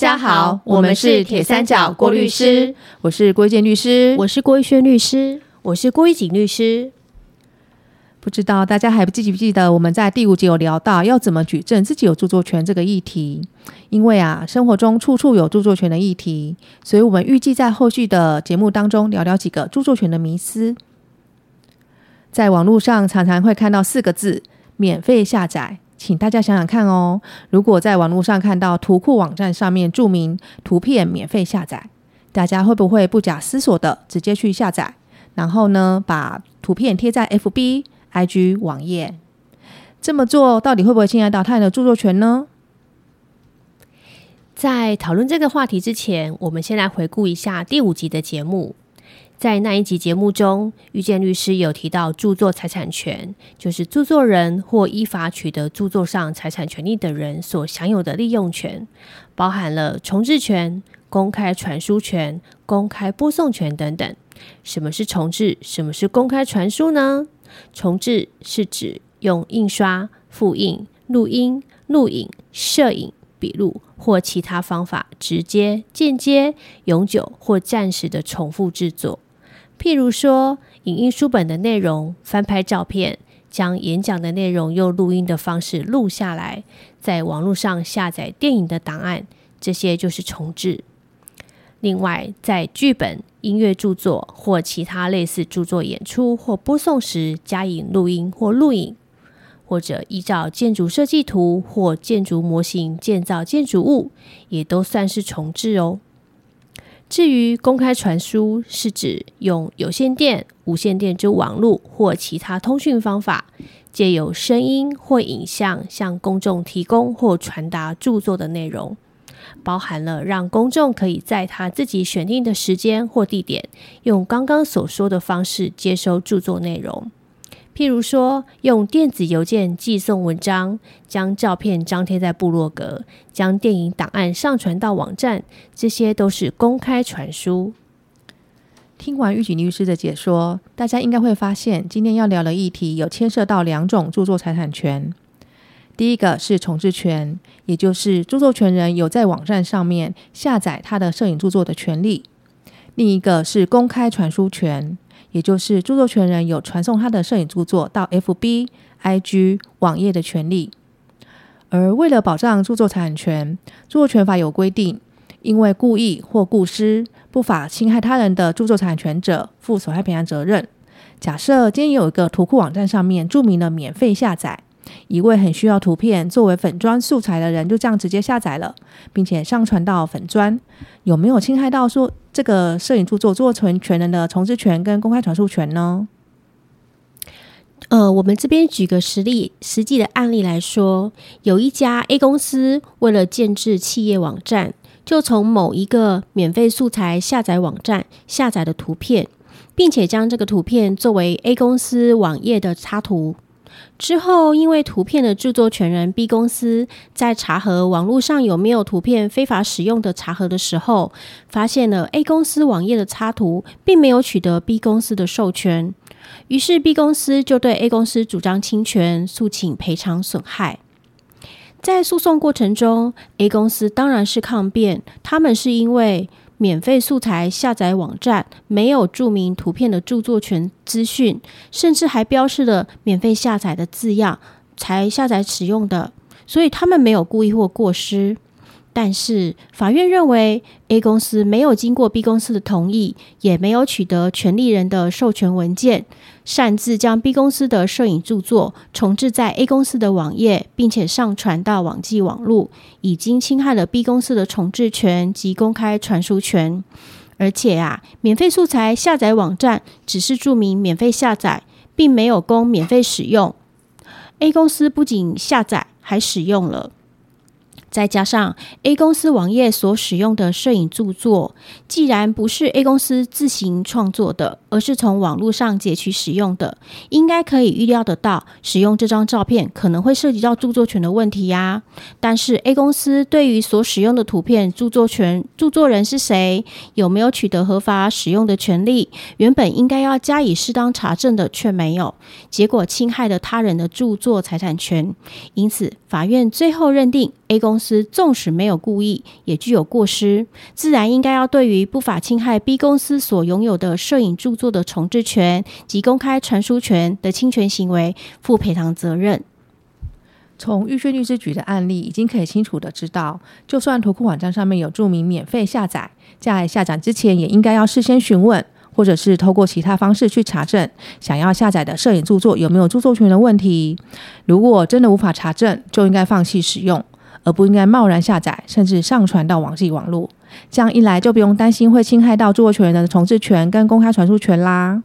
嗨，大家好，我们是铁三角郭律师，我是郭建律师，我是郭玉轩律师，我是郭一景律师。不知道大家还记不记得我们在第五集有聊到要怎么举证自己有著作权这个议题？因为啊，生活中处处有著作权的议题，所以我们预计在后续的节目当中聊聊几个著作权的迷思。在网络上常常会看到四个字“免费下载”，请大家想想看哦，如果在网络上看到图库网站上面注明“图片免费下载”，大家会不会不假思索的直接去下载，然后呢，把图片贴在 FB？IG 网页这么做，到底会不会侵害到他人的著作权呢？在讨论这个话题之前，我们先来回顾一下第五集的节目。在那一集节目中，遇见律师有提到著作财产权，就是著作人或依法取得著作上财产权利的人所享有的利用权，包含了重置权、公开传输权、公开播送权等等。什么是重置？什么是公开传输呢？重置是指用印刷、复印、录音、录影、摄影、笔录或其他方法，直接、间接、永久或暂时的重复制作。譬如说，影音书本的内容翻拍照片，将演讲的内容用录音的方式录下来，在网络上下载电影的档案，这些就是重置。另外，在剧本。音乐著作或其他类似著作演出或播送时加以录音或录影，或者依照建筑设计图或建筑模型建造建筑物，也都算是重置哦。至于公开传输，是指用有线电、无线电之网络或其他通讯方法，借由声音或影像向公众提供或传达著作的内容。包含了让公众可以在他自己选定的时间或地点，用刚刚所说的方式接收著作内容。譬如说，用电子邮件寄送文章，将照片张贴在部落格，将电影档案上传到网站，这些都是公开传输。听完玉锦律师的解说，大家应该会发现，今天要聊的议题有牵涉到两种著作财产权。第一个是重置权，也就是著作权人有在网站上面下载他的摄影著作的权利；另一个是公开传输权，也就是著作权人有传送他的摄影著作到 FB、IG 网页的权利。而为了保障著作产权，著作权法有规定，因为故意或故失不法侵害他人的著作产权者，负损害赔偿责任。假设今天有一个图库网站上面注明了免费下载。一位很需要图片作为粉砖素材的人，就这样直接下载了，并且上传到粉砖，有没有侵害到说这个摄影著作著作权人的重置权跟公开传输权呢？呃，我们这边举个实例，实际的案例来说，有一家 A 公司为了建制企业网站，就从某一个免费素材下载网站下载的图片，并且将这个图片作为 A 公司网页的插图。之后，因为图片的著作权人 B 公司在查核网络上有没有图片非法使用的查核的时候，发现了 A 公司网页的插图并没有取得 B 公司的授权，于是 B 公司就对 A 公司主张侵权，诉请赔偿损害。在诉讼过程中，A 公司当然是抗辩，他们是因为。免费素材下载网站没有注明图片的著作权资讯，甚至还标示了免费下载的字样，才下载使用的，所以他们没有故意或过失。但是法院认为，A 公司没有经过 B 公司的同意，也没有取得权利人的授权文件，擅自将 B 公司的摄影著作重置在 A 公司的网页，并且上传到网际网络，已经侵害了 B 公司的重置权及公开传输权。而且啊，免费素材下载网站只是注明免费下载，并没有供免费使用。A 公司不仅下载，还使用了。再加上 A 公司网页所使用的摄影著作，既然不是 A 公司自行创作的，而是从网络上截取使用的，应该可以预料得到，使用这张照片可能会涉及到著作权的问题呀。但是 A 公司对于所使用的图片著作权著作人是谁，有没有取得合法使用的权利，原本应该要加以适当查证的，却没有，结果侵害了他人的著作财产权。因此，法院最后认定。A 公司纵使没有故意，也具有过失，自然应该要对于不法侵害 B 公司所拥有的摄影著作的重置权及公开传输权的侵权行为负赔偿责任。从玉轩律师举的案例，已经可以清楚的知道，就算图库网站上面有注明免费下载，在下载之前也应该要事先询问，或者是透过其他方式去查证想要下载的摄影著作有没有著作权的问题。如果真的无法查证，就应该放弃使用，而不应该贸然下载，甚至上传到网际网络。这样一来，就不用担心会侵害到著作权人的重置权跟公开传输权啦。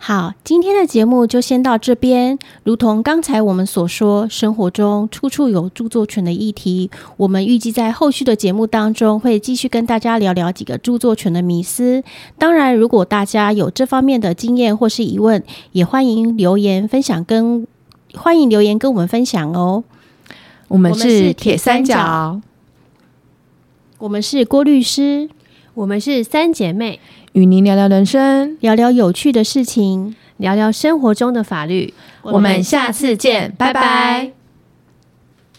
好，今天的节目就先到这边。如同刚才我们所说，生活中处处有著作权的议题，我们预计在后续的节目当中会继续跟大家聊聊几个著作权的迷思。当然，如果大家有这方面的经验或是疑问，也欢迎留言分享，跟欢迎留言跟我们分享哦。我们是是铁铁三角三角，我们是郭律师，我们是三姐妹，与您聊聊人生。聊聊有趣的事情。聊聊生活中的法律。我们下次见，拜拜。